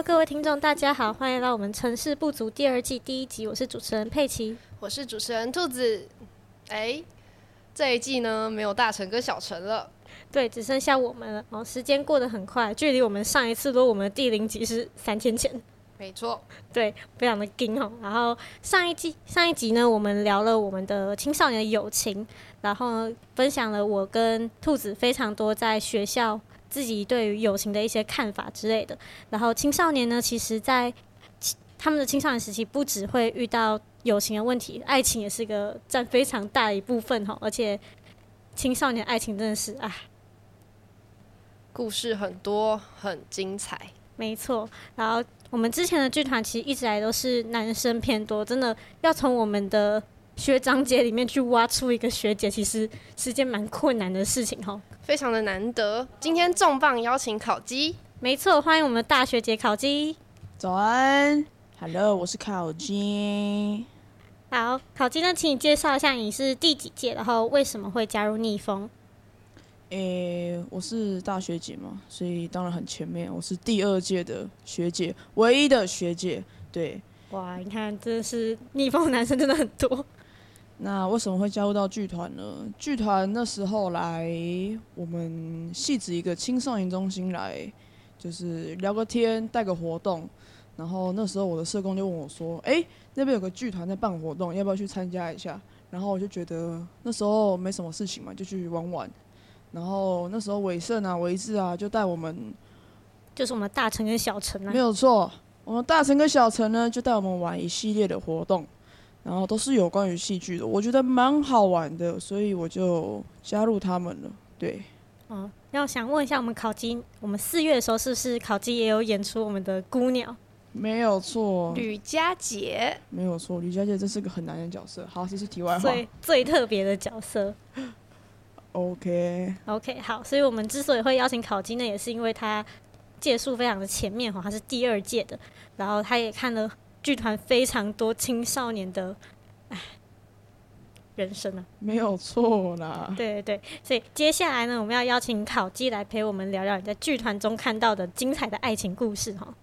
Hello，各位听众，大家好，欢迎来到我们《城市不足》第二季第一集。我是主持人佩奇，我是主持人兔子。哎，这一季呢，没有大成跟小陈了，对，只剩下我们了。哦，时间过得很快，距离我们上一次录我们的第零集是三天前。没错，对，非常的惊哦。然后上一季上一集呢，我们聊了我们的青少年友情，然后分享了我跟兔子非常多在学校自己对于友情的一些看法之类的。然后青少年呢，其实在他们的青少年时期，不只会遇到友情的问题，爱情也是个占非常大的一部分哈。而且青少年爱情真的是啊，故事很多，很精彩。没错，然后。我们之前的剧团其实一直来都是男生偏多，真的要从我们的学长姐里面去挖出一个学姐，其实是件蛮困难的事情哈，非常的难得。今天重磅邀请烤鸡，没错，欢迎我们的大学姐烤鸡。早安，Hello，我是烤鸡。好，烤鸡呢，请你介绍一下你是第几届，然后为什么会加入逆风？诶，我是大学姐嘛，所以当然很前面。我是第二届的学姐，唯一的学姐。对，哇，你看，真的是逆风男生真的很多。那为什么会加入到剧团呢？剧团那时候来我们戏子一个青少年中心来，就是聊个天，带个活动。然后那时候我的社工就问我说：“哎，那边有个剧团在办活动，要不要去参加一下？”然后我就觉得那时候没什么事情嘛，就去玩玩。然后那时候伟盛啊、维志啊，就带我们，就是我们大成跟小成啊，没有错。我们大成跟小成呢，就带我们玩一系列的活动，然后都是有关于戏剧的，我觉得蛮好玩的，所以我就加入他们了。对，嗯，要想问一下，我们考鸡，我们四月的时候是不是考鸡也有演出我们的姑娘？没有错，吕佳杰，没有错，吕佳杰这是个很难的角色。好，这是题外话，最最特别的角色。OK，OK，好，所以我们之所以会邀请考金呢，也是因为他届数非常的前面哈，他是第二届的，然后他也看了剧团非常多青少年的唉人生啊，没有错啦，对对对，所以接下来呢，我们要邀请考基来陪我们聊聊你在剧团中看到的精彩的爱情故事哈。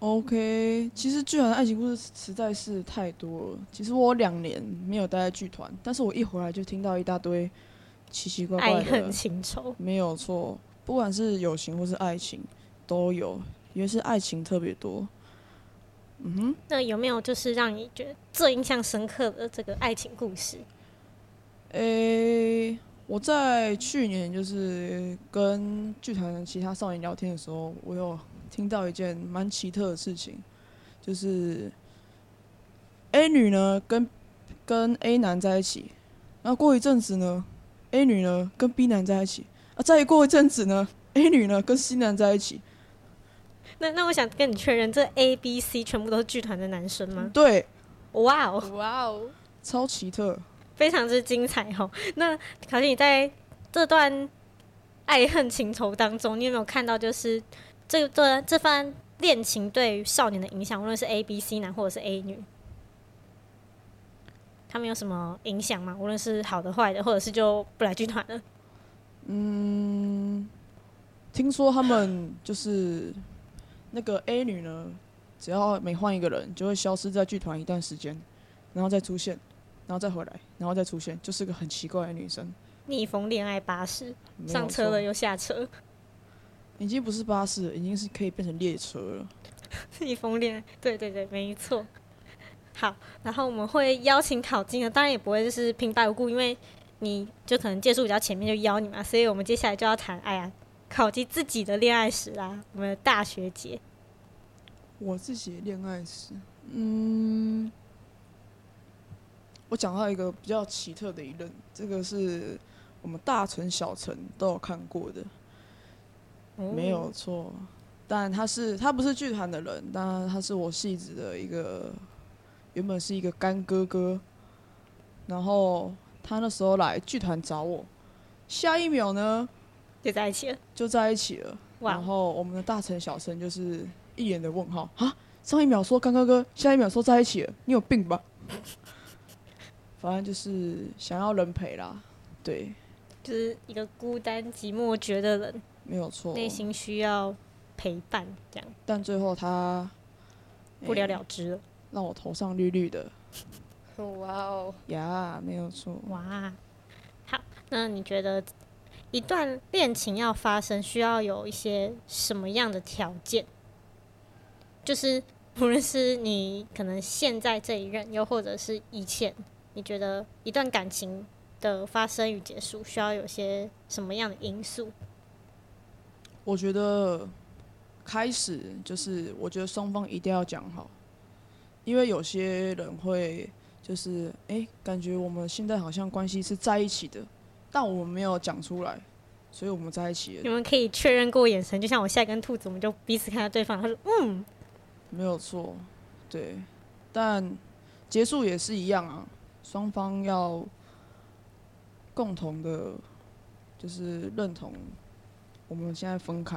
OK，其实剧团的爱情故事实在是太多了。其实我两年没有待在剧团，但是我一回来就听到一大堆。奇奇怪怪的，爱恨情仇没有错，不管是友情或是爱情都有，因为是爱情特别多。嗯哼，那有没有就是让你觉得最印象深刻的这个爱情故事？诶，我在去年就是跟剧团其他少年聊天的时候，我有听到一件蛮奇特的事情，就是 A 女呢跟跟 A 男在一起，然后过一阵子呢。A 女呢跟 B 男在一起啊，再过一阵子呢，A 女呢跟 C 男在一起。那那我想跟你确认，这 A、B、C 全部都是剧团的男生吗？对。哇哦，哇哦，超奇特，非常之精彩哦。那考信你在这段爱恨情仇当中，你有没有看到就是这段这番恋情对少年的影响？无论是 A、B、C 男或者是 A 女。他们有什么影响吗？无论是好的、坏的，或者是就不来剧团了？嗯，听说他们就是那个 A 女呢，只要每换一个人，就会消失在剧团一段时间，然后再出现，然后再回来，然后再出现，就是个很奇怪的女生。逆风恋爱巴士，上车了又下车，已经不是巴士，已经是可以变成列车了。逆风恋爱，对对对，没错。好，然后我们会邀请考金的，当然也不会就是平白无故，因为你就可能借数比较前面就邀你嘛，所以我们接下来就要谈，哎呀，考及自己的恋爱史啦，我们的大学姐。我自己的恋爱史，嗯，我讲到一个比较奇特的一任，这个是我们大成小成都有看过的，没有错，但他是他不是剧团的人，但他是我戏子的一个。原本是一个干哥哥，然后他那时候来剧团找我，下一秒呢就在一起了，就在一起了。然后我们的大成小生就是一脸的问号啊！上一秒说刚刚哥，下一秒说在一起了，你有病吧？反正就是想要人陪啦，对，就是一个孤单寂寞绝的人，没有错，内心需要陪伴，这样但最后他不了哎了之了。让我头上绿绿的 哇哦，呀，没有错。哇，好，那你觉得一段恋情要发生，需要有一些什么样的条件？就是无论是你可能现在这一任，又或者是以前，你觉得一段感情的发生与结束，需要有些什么样的因素？我觉得开始就是，我觉得双方一定要讲好，因为有些人会就是，哎、感觉我们现在好像关系是在一起的，但我们没有讲出来，所以我们在一起了，你们可以确认过眼神，就像我现在跟兔子，我们就彼此看到对方，他说：“嗯，没有错，对，但结束也是一样啊，双方要共同的，就是认同我们现在分开，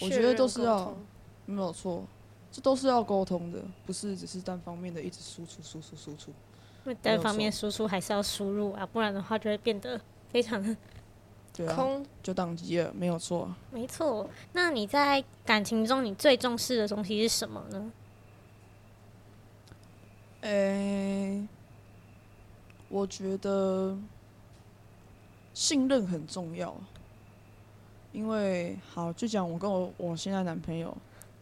我觉得都是要没有错，这都是要沟通的，不是只是单方面的一直输出输出输出。单方面。输出还是要输入啊，不然的话就会变得非常的 对啊，空就宕机了，没有错。没错。那你在感情中，你最重视的东西是什么呢？诶、我觉得信任很重要，因为好就讲我跟我我现在男朋友，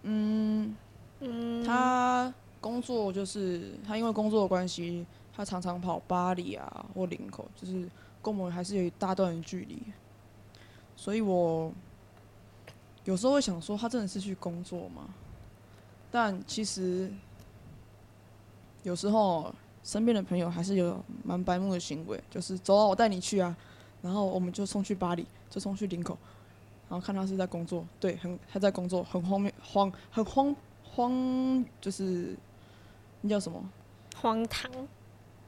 嗯，嗯，他工作就是他因为工作的关系，他常常跑巴黎啊或林口，就是跟我们还是有一大段的距离，所以我有时候会想说，他真的是去工作吗？但其实有时候身边的朋友还是有蛮白目的行为，就是走啊，我带你去啊，然后我们就冲去巴黎，就冲去林口，然后看他是在工作，对，很他在工作，很荒谬，荒很荒荒，就是那叫什么？荒唐，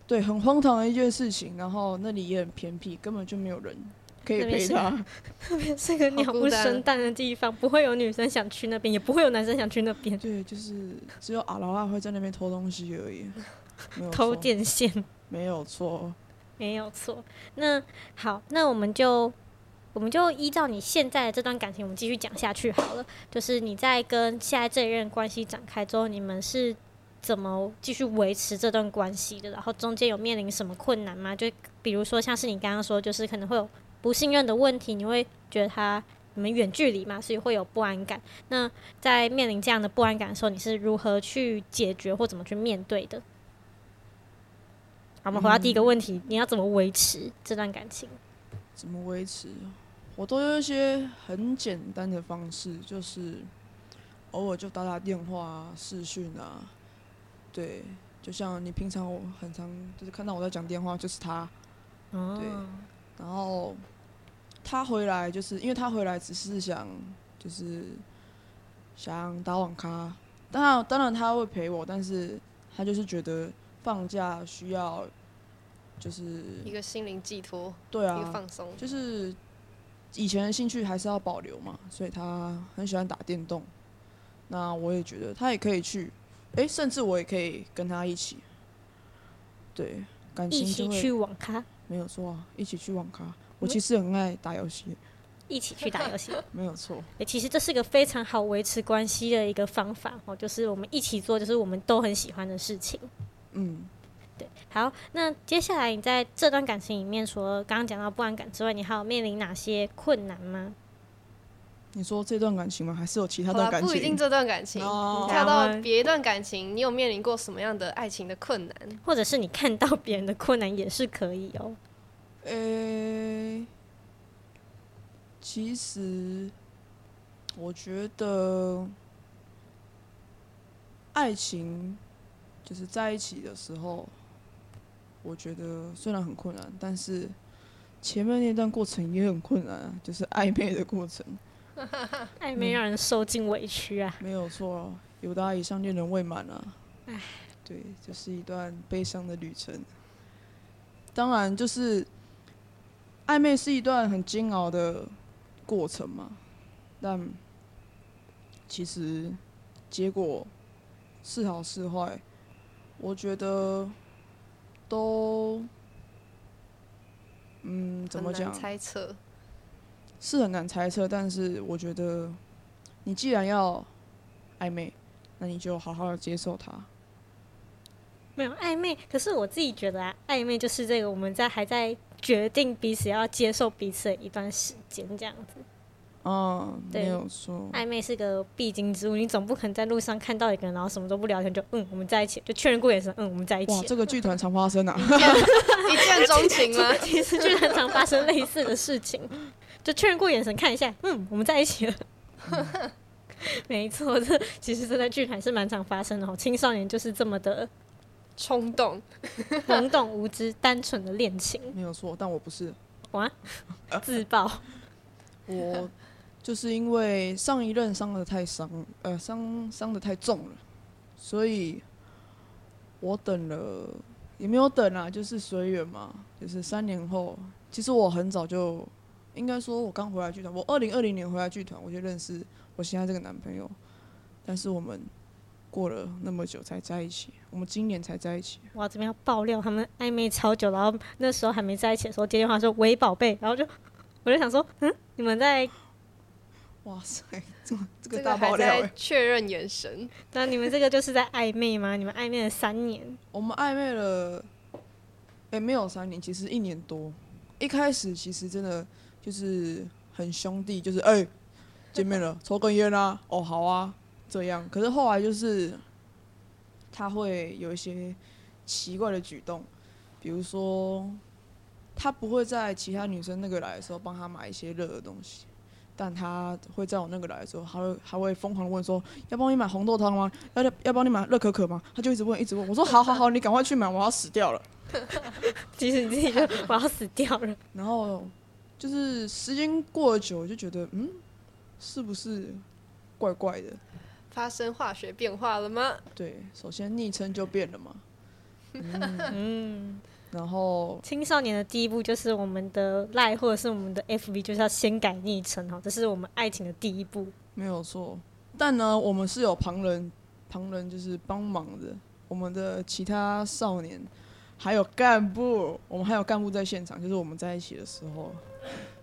对，很荒唐的一件事情。然后那里也很偏僻，根本就没有人可以那边是陪他。是个鸟不生蛋的地方，不会有女生想去那边，也不会有男生想去那边对，就是只有阿劳拉会在那边偷东西而已，偷，电线。没有错。没有错。那好，那我们就我们就依照你现在的这段感情，我们继续讲下去好了。就是你在跟现在这一任关系展开之后，你们是怎么继续维持这段关系的？然后中间有面临什么困难吗？就比如说像是你刚刚说，就是可能会有不信任的问题，你会觉得他。你们远距离嘛，所以会有不安感。那在面临这样的不安感的时候，你是如何去解决或怎么去面对的？好，我们回到第一个问题，你要怎么维持这段感情？怎么维持？我都有一些很简单的方式，就是偶尔就打打电话、视讯啊。对，就像你平常我很常就是看到我在讲电话，就是他。对，然后他回来，就是因为他回来只是想就是想打网咖，当然当然他会陪我，但是他就是觉得放假需要就是一个心灵寄托，对啊一个啊，放松。就是以前的兴趣还是要保留嘛，所以他很喜欢打电动。那我也觉得他也可以去，诶，甚至我也可以跟他一起，对，感一起情就会去网咖，没有错啊，一起去网咖。我其实很爱打游戏，一起去打游戏。没有错。诶，其实这是个非常好维持关系的一个方法哦，就是我们一起做，就是我们都很喜欢的事情。嗯，对，好，那接下来你在这段感情里面，除了刚刚讲到不安感之外，你还有面临哪些困难吗？你说这段感情吗？还是有其他好啦，段感情？不一定这段感情，哦你跳好啊到别一段感情，你有面临过什么样的爱情的困难？或者是你看到别人的困难也是可以哦。呃、其实我觉得爱情就是在一起的时候，我觉得虽然很困难，但是前面那段过程也很困难啊，就是暧昧的过程，暧昧让人受尽委屈啊。没有错啊，有达以上恋人未满啊。对，这、是一段悲伤的旅程。当然，就是暧昧是一段很煎熬的过程嘛，但其实结果是好是坏，我觉得都嗯怎么讲猜测，是很难猜测，但是我觉得你既然要暧昧，那你就好好的接受他。没有暧昧，可是我自己觉得啊，暧昧就是这个我们在还在决定彼此要接受彼此的一段时间，这样子。哦，没有错。暧昧是个必经之路，你总不可能在路上看到一个人，然后什么都不聊天就嗯我们在一起，就确认过眼神，嗯我们在一起哇，这个剧团常发生啊！一见钟情吗？其实剧团常发生类似的事情，就确认过眼神看一下，嗯我们在一起了。没错，这其实这在剧团是蛮常发生的哦。青少年就是这么的冲动，懵懂无知、单纯的恋情，没有错，但我不是，哇，自爆。我就是因为上一任伤的太伤，呃，伤伤的太重了，所以我等了，也没有等啊，就是随缘嘛，就是三年后，其实我很早就，应该说我刚回来剧团，我二零二零年回来剧团，我就认识我现在这个男朋友，但是我们过了那么久才在一起，我们今年才在一起，哇，这边要爆料，他们暧昧超久，然后那时候还没在一起的时候接电话说“喂，宝贝”，然后就我就想说，嗯，你们在哇塞，这么这个大爆料、确认眼神，那你们这个就是在暧昧吗？你们暧昧了三年，我们暧昧了，哎、没有三年，其实一年多。一开始其实真的就是很兄弟，就是哎、见面了，抽根烟啊，哦好啊，这样。可是后来就是他会有一些奇怪的举动，比如说他不会在其他女生那个来的时候帮他买一些热的东西。但他会在我那个来的时候，他会还会疯狂的问说：“要帮你买红豆汤吗？要要要帮你买热可可吗？”他就一直问，一直问。我说：“好好好，你赶快去买，我要死掉了。其实你自己就我要死掉了。”然后就是时间过了久，我就觉得，嗯，是不是怪怪的？发生化学变化了吗？对，首先昵称就变了嘛，嗯，然后青少年的第一步就是我们的赖或者是我们的 FB，就是要先改昵称哈，这是我们爱情的第一步。没有错。但呢，我们是有旁人，旁人就是帮忙的，我们的其他少年还有干部，我们还有干部在现场，就是我们在一起的时候，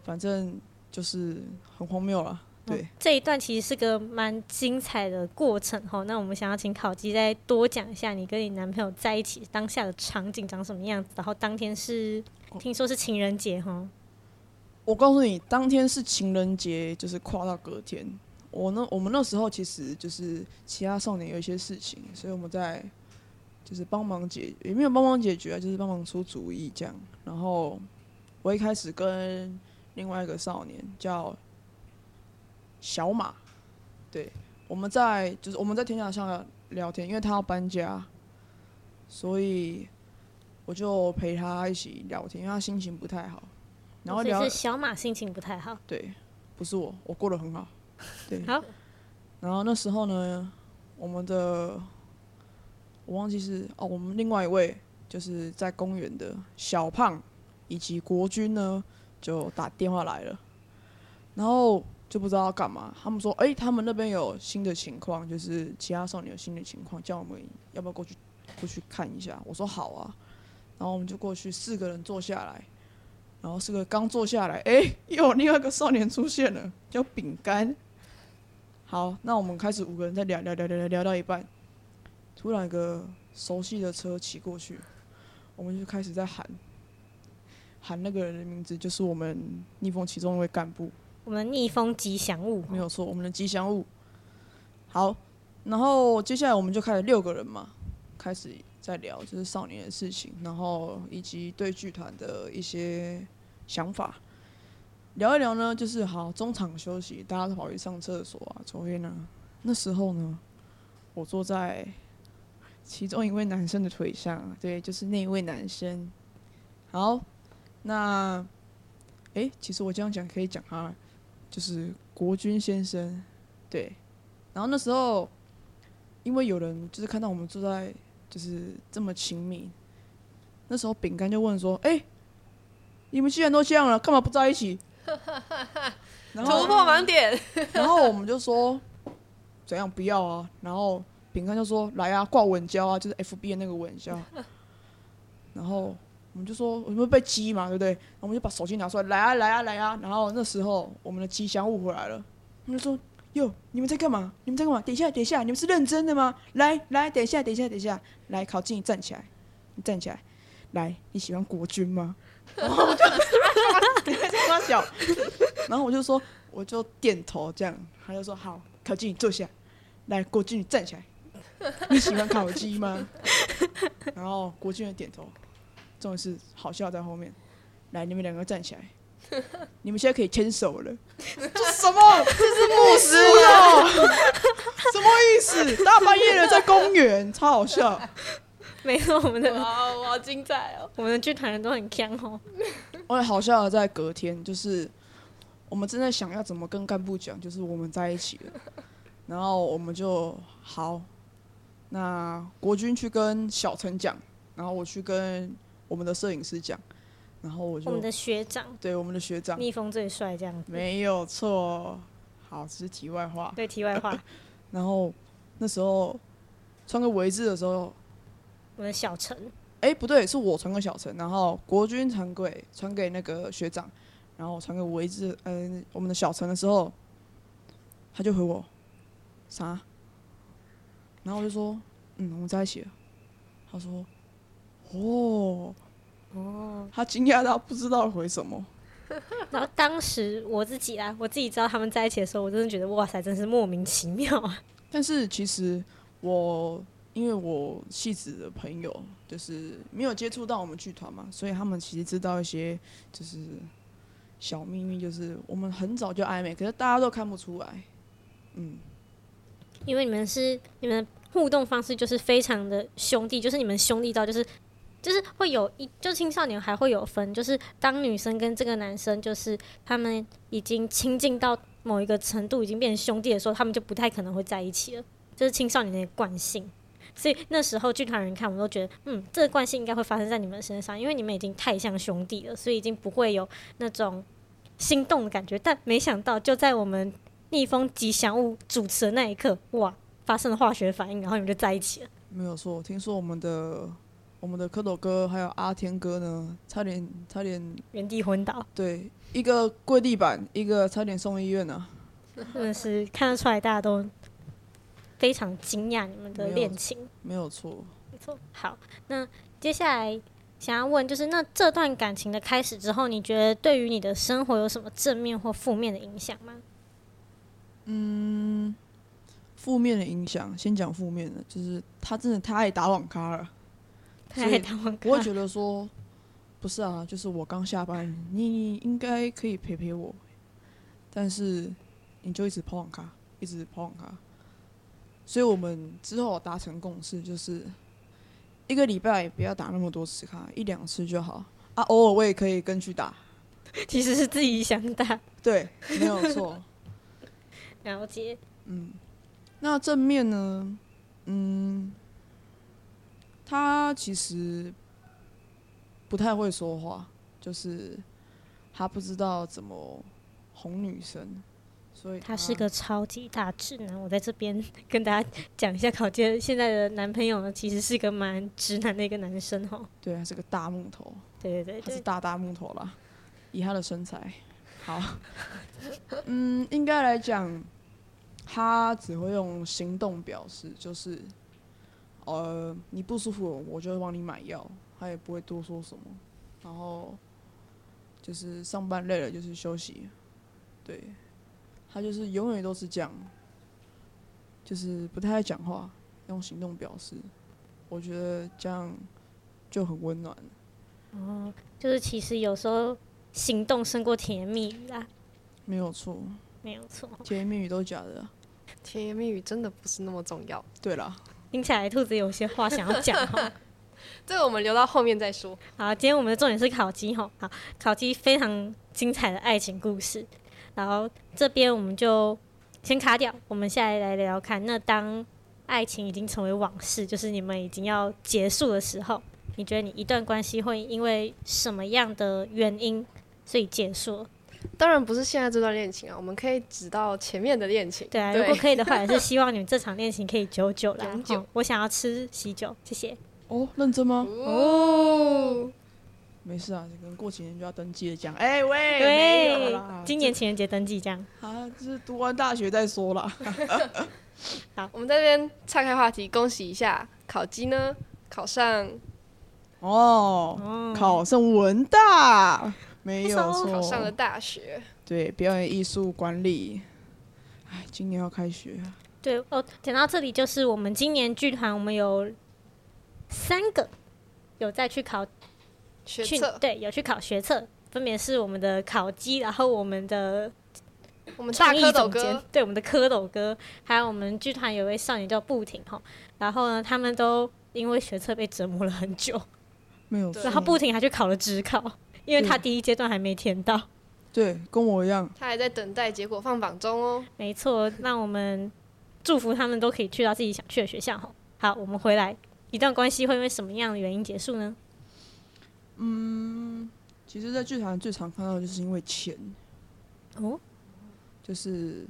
反正就是很荒谬了。对，这一段其实是个蛮精彩的过程哈。那我们想要请考基再多讲一下你跟你男朋友在一起当下的场景长什么样子，然后当天是听说是情人节哈，我告诉你，当天是情人节，就是跨到隔天。我那，我们那时候其实就是其他少年有一些事情，所以我们在就是帮忙解，也没有帮忙解决啊，就是帮忙出主意这样。然后我一开始跟另外一个少年叫小马，对，我们在就是我们在天桥上聊天，因为他要搬家，所以我就陪他一起聊天，因为他心情不太好。然后聊是小马心情不太好。对，不是我，我过得很好。对，好，然后那时候呢，我们的我忘记是哦，我们另外一位就是在公园的小胖以及国军呢，就打电话来了，然后就不知道要干嘛。他们说，哎、他们那边有新的情况，就是其他少年有新的情况，叫我们要不要过去过去看一下。我说好啊，然后我们就过去，四个人坐下来。然后四个刚坐下来，哎、又有另外一个少年出现了，叫饼干。好，那我们开始五个人在聊聊聊聊聊聊到一半，突然一个熟悉的车骑过去，我们就开始在喊喊那个人的名字，就是我们逆风其中一位干部，我们逆风吉祥物没有错，我们的吉祥物。好，然后接下来我们就开始六个人嘛，开始在聊就是少年的事情，然后以及对剧团的一些想法。聊一聊呢，就是好中场休息，大家都跑去上厕所啊、抽烟啊。那时候呢，我坐在其中一位男生的腿上，对，就是那一位男生。好，那诶，其实我这样讲可以讲他，就是国军先生，对。然后那时候，因为有人就是看到我们坐在就是这么亲密，那时候饼干就问说：“诶，你们既然都这样了，干嘛不在一起？”然后突破盲点，然后我们就说怎样不要啊，然后饼干就说来啊，挂稳胶啊，就是 F B 的那个稳交。然后我们就说我们会被激嘛，对不对？然后我们就把手机拿出来，来啊来啊来啊。然后那时候我们的吉祥物回来了，他们就说哟，你们在干嘛？你们在干嘛？等一下，等一下，你们是认真的吗？来来，等一下，等一下，等一下，来，考进，你站起来，你站起来，来，你喜欢国军吗？然后我就 你在发小，然后我就说，我就点头这样，他就说好，考进，你坐下，来，国军，你站起来，你喜欢烤鸡吗？然后国军也点头，重点是好笑在后面，来，你们两个站起来。你们现在可以牵手了，这什么？这是牧师哦，什么意思？大半夜的在公园，超好笑。没错，我们的哇，好精彩哦！我们的剧团人都很强哦。我也好笑的在隔天，就是我们正在想要怎么跟干部讲，就是我们在一起了，然后我们就好，那国军去跟小陈讲，然后我去跟我们的摄影师讲，然后我就我们的学长对我们的学长蜜蜂最帅，这样子。没有错。好，这是题外话。对，题外话，然后那时候穿个围字的时候，我们的小陈哎、不对，是我传给小陈，然后国军传给传给那个学长，然后我传给围字，嗯、我们的小陈的时候，他就回我啥？然后我就说，嗯，我们在一起了。他说，哦，哦，他惊讶到不知道回什么。然后当时我自己啦，我自己知道他们在一起的时候，我真的觉得哇塞，真是莫名其妙啊！但是其实我因为我戏子的朋友就是没有接触到我们剧团嘛，所以他们其实知道一些就是小秘密，就是我们很早就暧昧，可是大家都看不出来。嗯，因为你们是你们互动方式就是非常的兄弟，就是你们兄弟到就是就是会有一就青少年还会有分，就是当女生跟这个男生就是他们已经亲近到某一个程度，已经变成兄弟的时候，他们就不太可能会在一起了，这是青少年的惯性。所以那时候剧团人看，我们都觉得，嗯，这个惯性应该会发生在你们身上，因为你们已经太像兄弟了，所以已经不会有那种心动的感觉。但没想到，就在我们逆风吉祥物主持的那一刻，哇，发生了化学反应，然后你们就在一起了。没有错。听说我们的我们的蝌蚪哥还有阿天哥呢，差点差点原地昏倒，对一个跪地板，一个差点送医院呢、真的是看得出来大家都非常惊讶你们的恋情。没有错。没错。好，那接下来想要问，就是那这段感情的开始之后，你觉得对于你的生活有什么正面或负面的影响吗？负面的影响，先讲负面的，就是他真的太爱打网咖了。太爱打网咖我会觉得说，不是啊，就是我刚下班，你应该可以陪陪我，但是你就一直跑网咖，一直跑网咖，所以我们之后达成共识，就是一个礼拜不要打那么多次卡，一两次就好啊，偶尔我也可以跟去打，其实是自己想打。对，没有错。了解，嗯那正面呢？嗯，他其实不太会说话，就是他不知道怎么哄女生，所以他是个超级大直男。我在这边跟大家讲一下，考杰现在的男朋友呢，其实是个蛮直男的一个男生哦。对，他是个大木头，对对对对，他是大大木头啦，以他的身材，好，嗯，应该来讲，他只会用行动表示，就是，呃，你不舒服，我就会帮你买药，他也不会多说什么，然后就是上班累了就是休息，对，他就是永远都是这样，就是不太爱讲话，用行动表示，我觉得这样就很温暖。哦就是其实有时候行动胜过甜言蜜语啦，没有错，没有错。甜言蜜语都是假的啊。甜言蜜语真的不是那么重要，对了，听起来兔子有些话想要讲哈。这个我们留到后面再说。好，今天我们的重点是烤鸡哈。好，烤鸡非常精彩的爱情故事。然后这边我们就先卡掉，我们下来来聊聊看。那当爱情已经成为往事，就是你们已经要结束的时候，你觉得你一段关系会因为什么样的原因所以结束？当然不是现在这段恋情啊，我们可以指到前面的恋情。对啊，如果可以的话，也是希望你们这场恋情可以久久啦。我想要吃喜酒，谢谢。哦，认真吗？哦，没事啊，可能过几年就要登记了，讲，哎、喂，对，今年情人节登记这样。啊，就是读完大学再说啦。好我们在这边岔开话题，恭喜一下烤鸡呢考上哦，哦，考上文大，没有错，考上了大学，对，表演艺术管理。哎，今年要开学。啊，对哦，讲到这里就是我们今年剧团，我们有三个有再去考去学测，对，有去考学测，分别是我们的考鸡，然后我们的我们大创意蝌蚪总监哥，，对，我们的蝌蚪哥，还有我们剧团有一位少年叫布婷哈，然后呢，他们都因为学测被折磨了很久，没有然后布婷还去考了职考，因为他第一阶段还没填到。对，跟我一样，他还在等待结果放榜中哦。没错，那我们祝福他们都可以去到自己想去的学校哈。好，我们回来，一段关系会因为什么样的原因结束呢？嗯其实，在剧团最常看到的就是因为钱，哦，就是，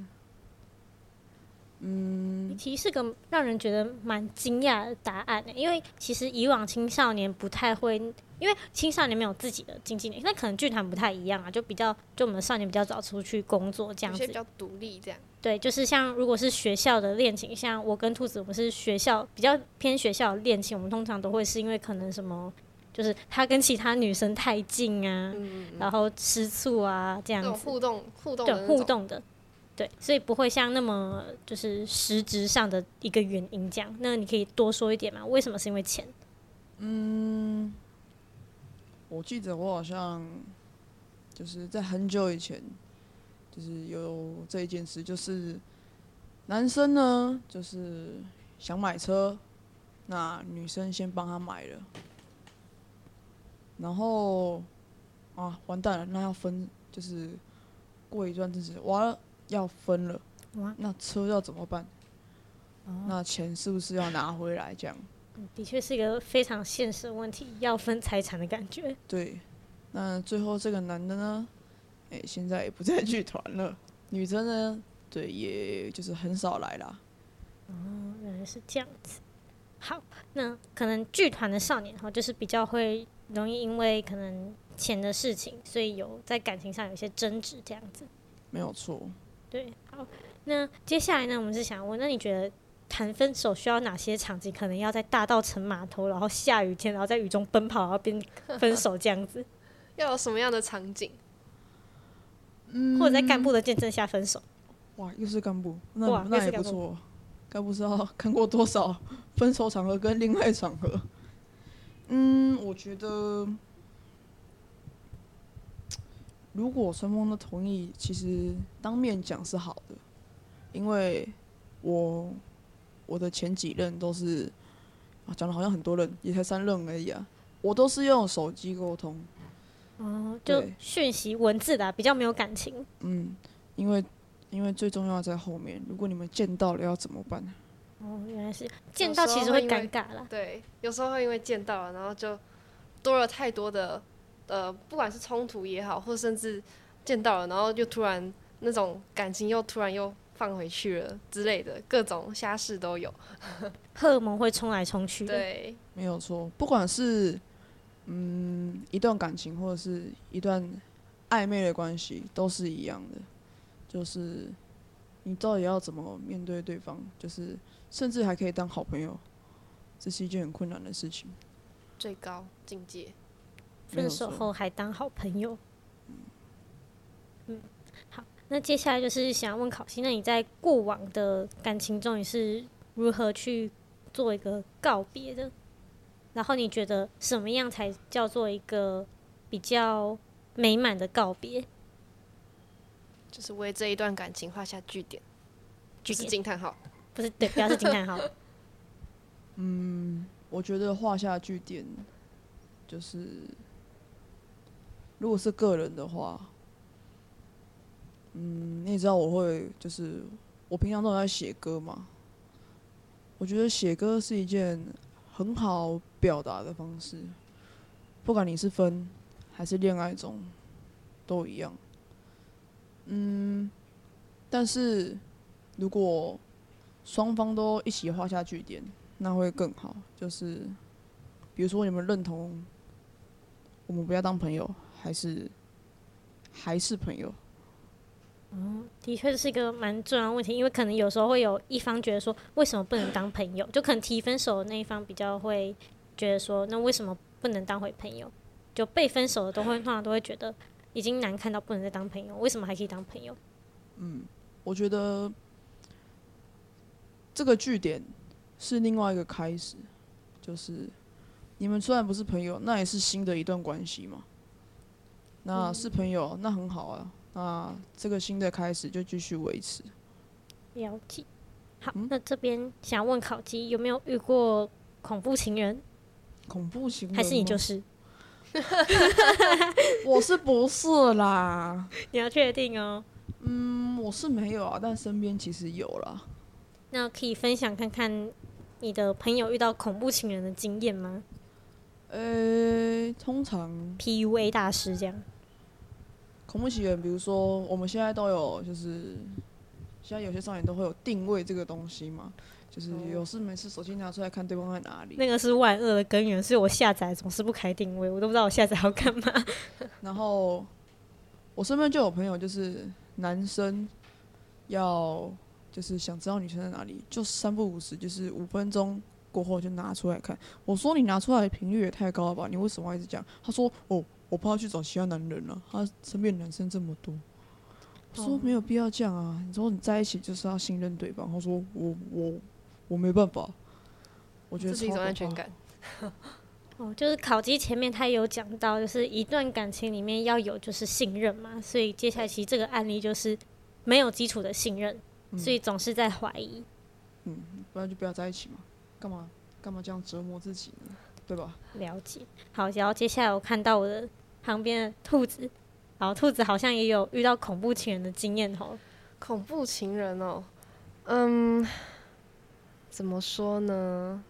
嗯，其实是个让人觉得蛮惊讶的答案呢，因为其实以往青少年不太会，因为青少年没有自己的经济能力，那可能剧团不太一样啊，就比较就我们少年比较早出去工作这样子比。较独立这样。对，就是像如果是学校的恋情，像我跟兔子，我们是学校比较偏学校的恋情，我们通常都会是因为可能什么，就是他跟其他女生太近啊，嗯，然后吃醋啊这样子，互动互动对的，互动的，对，所以不会像那么就是实质上的一个原因这样。那你可以多说一点吗？为什么是因为钱？我记得我好像就是在很久以前，就是有这一件事，就是男生呢，就是想买车，那女生先帮他买了，然后啊，完蛋了，那要分，就是过一段日子，完了要分了，那车要怎么办？那钱是不是要拿回来？这样嗯的确是一个非常现实的问题，要分财产的感觉。对。那最后这个男的呢，哎、现在也不在剧团了。女生呢，对，也就是很少来啦。哦，原来是这样子。好，那可能剧团的少年哈，就是比较会容易因为可能钱的事情，所以有在感情上有一些争执这样子。没有错。对，好，那接下来呢，我们是想问，那你觉得谈分手需要哪些场景？可能要在大道城码头，然后下雨天，然后在雨中奔跑，然后边分手这样子，要有什么样的场景？嗯或者在干部的见证下分手？哇，又是干部，那哇那也不错。干部知道看过多少分手场合跟恋爱场合？嗯，我觉得如果双方都同意，其实当面讲是好的，因为我我的前几任都是啊，讲的好像很多任，也才三任而已啊，我都是用手机沟通。哦，就讯息文字的啊、比较没有感情。嗯，因为因为最重要在后面，如果你们见到了要怎么办？哦，原来是见到其实会尴尬啦。对，有时候会因为见到了，然后就多了太多的呃，不管是冲突也好，或甚至见到了，然后又突然那种感情又突然又放回去了之类的，各种瞎事都有。荷尔蒙会冲来冲去。对，没有错，不管是嗯一段感情或者是一段暧昧的关系，都是一样的，就是你到底要怎么面对对方，就是甚至还可以当好朋友，这是一件很困难的事情。最高境界。分手后还当好朋友。嗯，好，那接下来就是想要问考西，那你在过往的感情中，你是如何去做一个告别的？然后你觉得什么样才叫做一个比较美满的告别？就是为这一段感情画下句点，句点惊叹号。不是对，不要是惊叹号。嗯我觉得画下句点，就是如果是个人的话，嗯，你也知道我会就是我平常都有在写歌嘛，我觉得写歌是一件很好表达的方式，不管你是分还是恋爱中，都一样。嗯，但是如果双方都一起画下句点，那会更好。就是比如说你们认同我们不要当朋友，还是还是朋友？的确是一个蛮重要的问题，因为可能有时候会有一方觉得说，为什么不能当朋友？就可能提分手的那一方比较会觉得说，那为什么不能当回朋友？就被分手的都会通常都会觉得已经难看到不能再当朋友，为什么还可以当朋友？嗯我觉得这个据点是另外一个开始，就是你们虽然不是朋友，那也是新的一段关系嘛。那是朋友，那很好啊。那这个新的开始就继续维持。了解。好，嗯那这边想问烤鸡有没有遇过恐怖情人，恐怖情人还是你就吗是？我是不是啦？你要确定哦。嗯，我是没有啊，但身边其实有啦。那可以分享看看你的朋友遇到恐怖情人的经验吗呃、通常？PUA 大师这样。恐怖起源，比如说我们现在都有，就是现在有些少年都会有定位这个东西嘛，就是有事没事手机拿出来看对方在哪里。那个是万恶的根源，是我下载总是不开定位，我都不知道我下载要干嘛。然后我身边就有朋友，就是男生要就是想知道女生在哪里，就三不五时，就是五分钟过后就拿出来看。我说你拿出来的频率也太高了吧？你为什么要一直讲？他说哦，我怕他去找其他男人了、他身边男生这么多。我说哦没有必要这样啊！你说你在一起就是要信任对方。他说我我我没办法，我觉得这是一种安全感。哦，就是考鸡前面他有讲到，就是一段感情里面要有就是信任嘛，所以接下来其实这个案例就是没有基础的信任，所以总是在怀疑。嗯不然就不要在一起嘛。干嘛干嘛这样折磨自己呢？对吧？了解。好，然后接下来我看到我的旁边的兔子，然后兔子好像也有遇到恐怖情人的经验哦。恐怖情人哦，嗯，怎么说呢？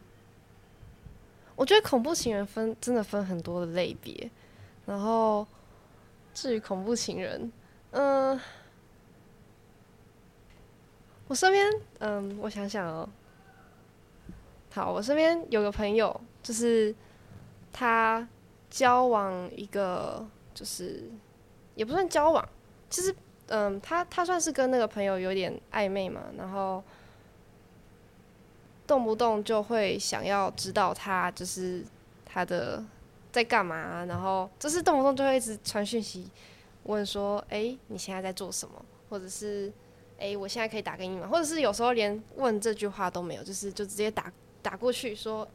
我觉得恐怖情人分真的分很多的类别，然后至于恐怖情人，嗯、我身边，嗯，我想想哦，好，我身边有个朋友，就是他交往一个，就是也不算交往，其实嗯，他他算是跟那个朋友有点暧昧嘛，然后动不动就会想要知道他就是他的在干嘛，然后就是动不动就会一直传讯息问说，哎、你现在在做什么？或者是，哎、我现在可以打给你吗？或者是有时候连问这句话都没有，就是就直接打打过去说，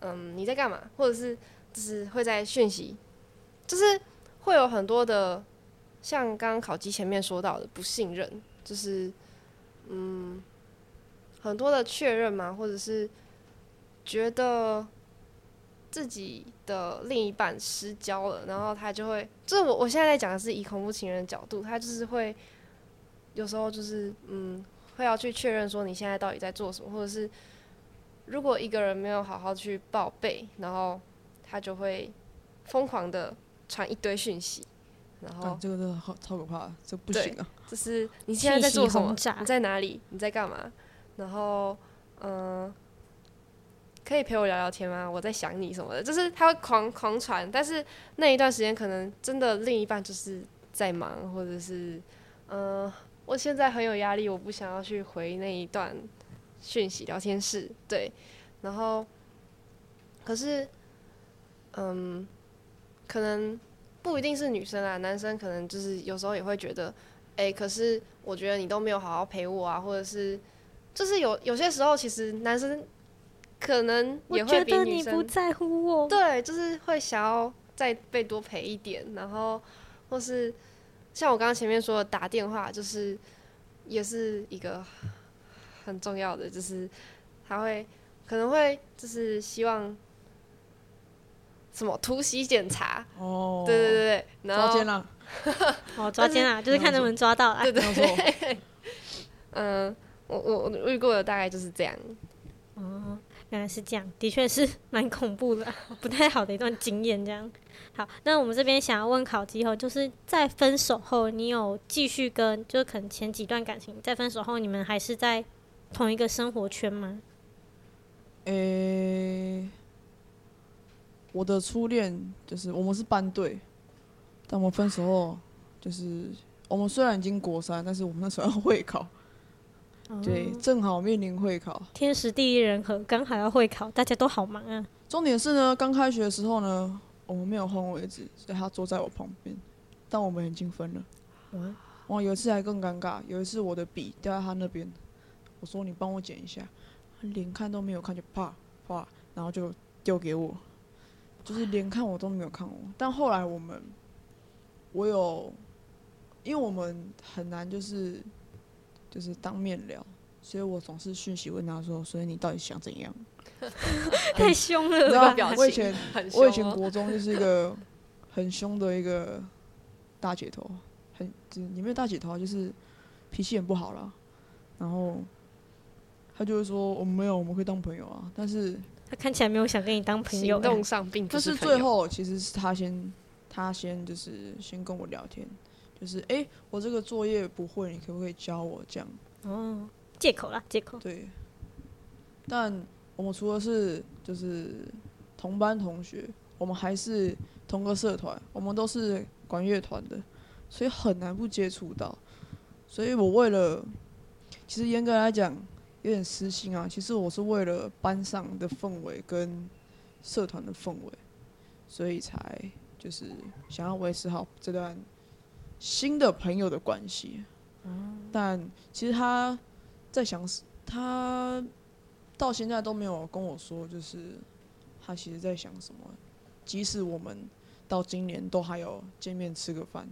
嗯，你在干嘛？或者是就是会在讯息，就是会有很多的。像刚刚考鸡前面说到的不信任，就是嗯很多的确认嘛，或者是觉得自己的另一半失焦了，然后他就会，就是我我现在在讲的是以恐怖情人的角度，他就是会有时候就是嗯会要去确认说你现在到底在做什么，或者是如果一个人没有好好去报备，然后他就会疯狂的传一堆讯息。然后干这个真的好超可怕的，这不行啊！就是你现在在做什么？你在哪里？你在干嘛？然后，嗯、可以陪我聊聊天吗？我在想你什么的，就是他会狂狂传，但是那一段时间可能真的另一半就是在忙，或者是，嗯、我现在很有压力，我不想要去回那一段讯息聊天室，对，然后，可是，嗯，可能不一定是女生啊，男生可能就是有时候也会觉得，哎、可是我觉得你都没有好好陪我啊，或者是，就是有有些时候其实男生可能我也会比觉得女生你不在乎我。对，就是会想要再被多陪一点，然后或是像我刚刚前面说的打电话，就是也是一个很重要的，就是他会可能会就是希望什么突袭检查，哦，对对对对，然后抓奸了，哦，抓奸啊，就是看能不能抓到啊。对对没有错。嗯，我我我遇过的大概就是这样，哦，原来是这样，的确是 蛮恐怖的啊，不太好的一段经验。这样，好，那我们这边想要问考基后，就是在分手后，你有继续跟，就是可能前几段感情，在分手后，你们还是在同一个生活圈吗？诶、我的初恋就是我们是班队，但我们分手后就是我们虽然已经国三，但是我们那时候要会考，对，哦正好面临会考。天时地利人和，刚好要会考，大家都好忙啊。重点是呢，刚开学的时候呢，我们没有换位置，所以他坐在我旁边，但我们已经分了。哇，哇，有一次还更尴尬，有一次我的笔掉在他那边，我说你帮我捡一下，他连看都没有看就啪啪，然后就丢给我，就是连看我都没有看我。但后来我们，我有，因为我们很难就是就是当面聊，所以我总是讯息问他说，所以你到底想怎样？太凶你知道了吧？表情我以前很我以前国中就是一个很凶的一个大姐头，很就是也没有大姐头啊，就是脾气很不好啦。然后他就会说我们没有，我们可以当朋友啊。但是他看起来没有想跟你当朋友行欸。动上并不但是朋友最后其实是他先他先就是先跟我聊天，就是诶，我这个作业不会，你可不可以教我这样？哦，借口啦，借口。对，但我们除了是就是同班同学，我们还是同个社团，我们都是管乐团的，所以很难不接触到。所以我为了，其实严格来讲有点私心啊，其实我是为了班上的氛围跟社团的氛围，所以才就是想要维持好这段新的朋友的关系。但其实他在想，他到现在都没有跟我说，就是他其实在想什么。即使我们到今年都还有见面吃个饭，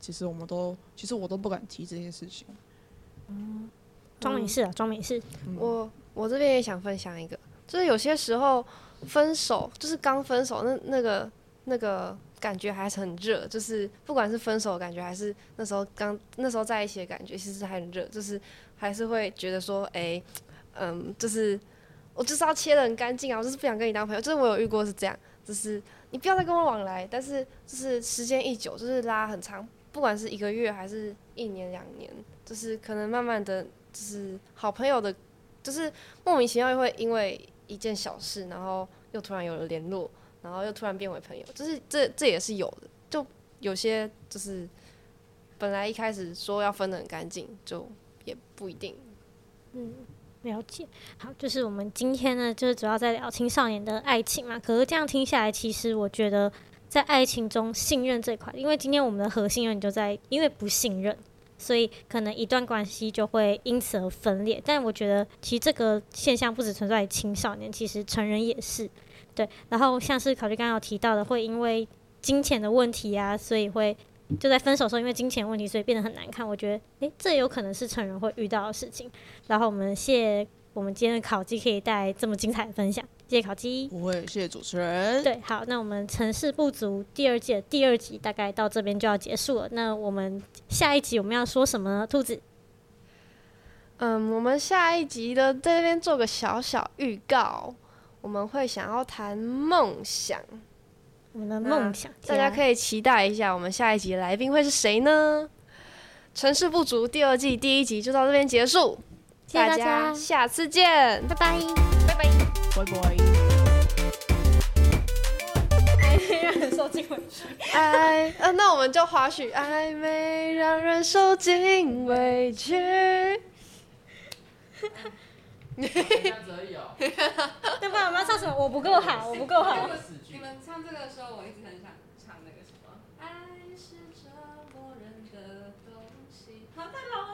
其实我们都，其实我都不敢提这件事情。装没事啊，装没事。嗯我我这边也想分享一个，就是有些时候分手，就是刚分手那那个那个感觉还是很热，就是不管是分手的感觉，还是那时候刚那时候在一起的感觉，其实还很热，就是还是会觉得说，哎、嗯，就是我就是要切的很干净啊，我就是不想跟你当朋友，就是我有遇过是这样，就是你不要再跟我往来，但是就是时间一久，就是拉很长，不管是一个月还是一年两年，就是可能慢慢的就是好朋友的，就是莫名其妙会因为一件小事，然后又突然有了联络，然后又突然变为朋友，就是这这也是有的，就有些就是本来一开始说要分得很干净，就也不一定。嗯了解，好，就是我们今天呢，就是主要在聊青少年的爱情嘛。可是这样听下来，其实我觉得在爱情中信任这块，因为今天我们的核心人就在因为不信任，所以可能一段关系就会因此而分裂。但我觉得其实这个现象不只存在于青少年，其实成人也是。对，然后像是考虑刚刚有提到的，会因为金钱的问题啊，所以会就在分手时候，因为金钱问题，所以变得很难看。我觉得，诶，这有可能是成人会遇到的事情。然后我们谢我们今天的烤鸡可以带来这么精彩的分享，谢谢烤鸡。不会，谢谢主持人。对，好，那我们城市不足第二季的第二集大概到这边就要结束了。那我们下一集我们要说什么呢？兔子，嗯，我们下一集的在这边做个小小预告，我们会想要谈梦想，我们的梦想，大家可以以期待一下，我们下一集的来宾会是谁呢？城市不足第二季第一集就到这边结束，谢谢大家家，下次见，拜拜。拜拜。拜拜。让人受尽委屈。爱，呃，那我们就花絮，暧昧让人受尽委屈。这样子而已哦。对吧？我们要唱什么？我不够好，我不够好。你们唱这个的时候，我一直很想唱那个什么。爱是折磨人的东西。好，太老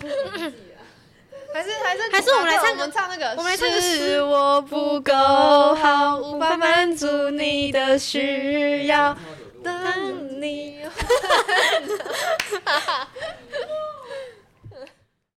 还是还是还是我们来唱我们唱那个，我们来唱个是我不够好，无法满足你的需要。等你。